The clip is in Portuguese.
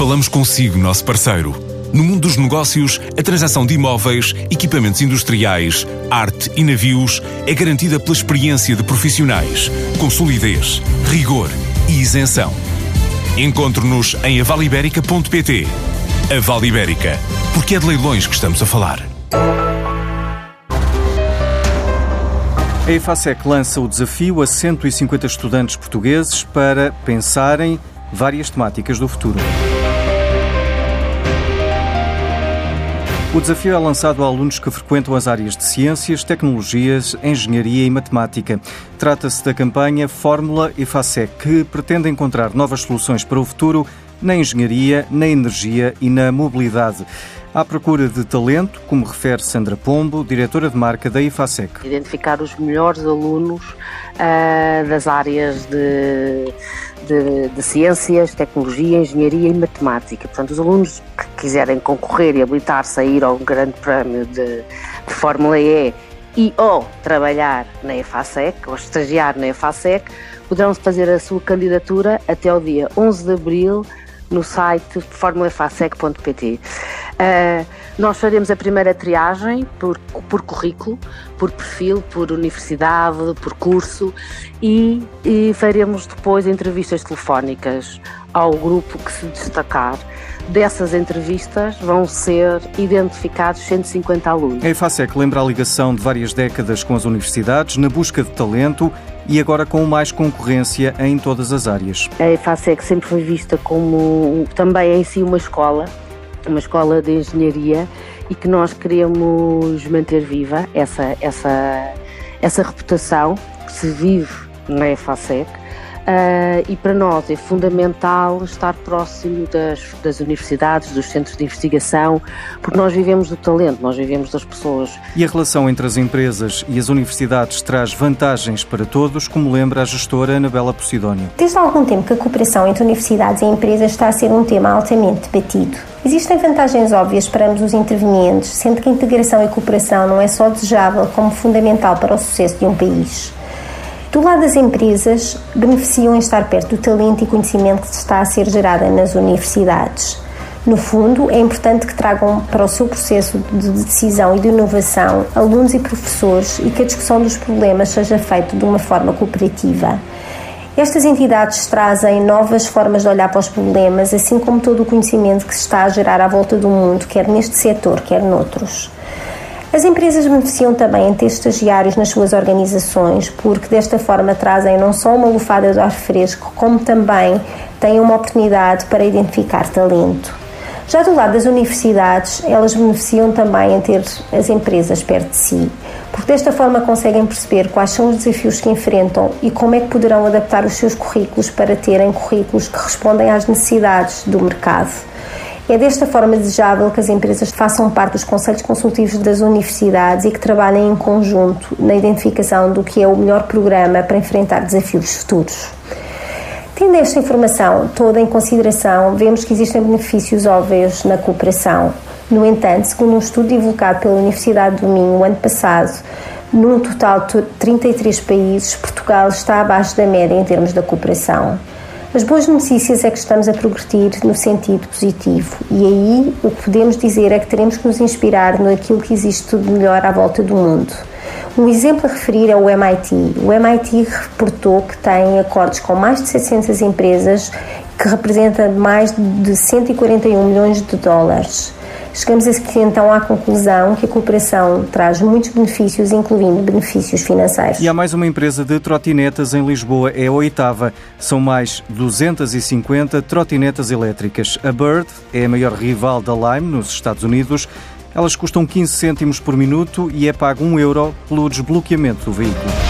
Falamos consigo, nosso parceiro. No mundo dos negócios, a transação de imóveis, equipamentos industriais, arte e navios é garantida pela experiência de profissionais, com solidez, rigor e isenção. Encontre-nos em avaliberica.pt. A Vale Ibérica, porque é de leilões que estamos a falar. A EFASEC lança o desafio a 150 estudantes portugueses para pensarem várias temáticas do futuro. O desafio é lançado a alunos que frequentam as áreas de ciências, tecnologias, engenharia e matemática. Trata-se da campanha Fórmula EFASEC, que pretende encontrar novas soluções para o futuro na engenharia, na energia e na mobilidade. À procura de talento, como refere Sandra Pombo, diretora de marca da IFASEC. Identificar os melhores alunos uh, das áreas de, de, de, ciências, tecnologia, engenharia e matemática. Portanto, os alunos que quiserem concorrer e habilitar-se a ir ao Grande Prémio de, de Fórmula E e ou trabalhar na EFASEC ou estagiar na EFASEC poderão fazer a sua candidatura até o dia 11 de abril no site formulafasec.pt. Uh, ah, nós faremos a primeira triagem por, por currículo, por perfil, por universidade, por curso e, e faremos depois entrevistas telefónicas ao grupo que se destacar dessas entrevistas vão ser identificados 150 alunos. A EFASEC lembra a ligação de várias décadas com as universidades na busca de talento e agora com mais concorrência em todas as áreas. A EFASEC sempre foi vista como também em si uma escola, uma escola de engenharia e que nós queremos manter viva essa, essa, essa reputação que se vive na EFASEC Uh, e para nós é fundamental estar próximo das, das, universidades, dos centros de investigação, porque nós vivemos do talento, nós vivemos das pessoas. E a relação entre as empresas e as universidades traz vantagens para todos, como lembra a gestora Anabela Posidónio. Desde há algum tempo que a cooperação entre universidades e empresas está a ser um tema altamente debatido. Existem vantagens óbvias para ambos os intervenientes, sendo que a integração e cooperação não é só desejável como fundamental para o sucesso de um país. Do lado das empresas, beneficiam em estar perto do talento e conhecimento que está a ser gerado nas universidades. No fundo, é importante que tragam para o seu processo de decisão e de inovação alunos e professores e que a discussão dos problemas seja feita de uma forma cooperativa. Estas entidades trazem novas formas de olhar para os problemas, assim como todo o conhecimento que se está a gerar à volta do mundo, quer neste setor, quer noutros. As empresas beneficiam também em ter estagiários nas suas organizações, porque desta forma trazem não só uma lufada de ar fresco, como também têm uma oportunidade para identificar talento. Já do lado das universidades, elas beneficiam também em ter as empresas perto de si, porque desta forma conseguem perceber quais são os desafios que enfrentam e como é que poderão adaptar os seus currículos para terem currículos que respondem às necessidades do mercado. É desta forma desejável que as empresas façam parte dos conselhos consultivos das universidades e que trabalhem em conjunto na identificação do que é o melhor programa para enfrentar desafios futuros. Tendo esta informação toda em consideração, vemos que existem benefícios óbvios na cooperação. No entanto, segundo um estudo divulgado pela Universidade do Minho o ano passado, num total de 33 países, Portugal está abaixo da média em termos da cooperação. As boas notícias é que estamos a progredir no sentido positivo e aí o que podemos dizer é que teremos que nos inspirar naquilo que existe tudo melhor à volta do mundo. Um exemplo a referir é o MIT. O MIT reportou que tem acordos com mais de 700 empresas que representa mais de 141 milhões de dólares. Chegamos aqui então à conclusão que a cooperação traz muitos benefícios, incluindo benefícios financeiros. E há mais uma empresa de trotinetas em Lisboa, é a oitava. São mais 250 trotinetas elétricas. A Bird é a maior rival da Lime nos Estados Unidos. Elas custam 15 cêntimos por minuto e é pago 1 euro pelo desbloqueamento do veículo.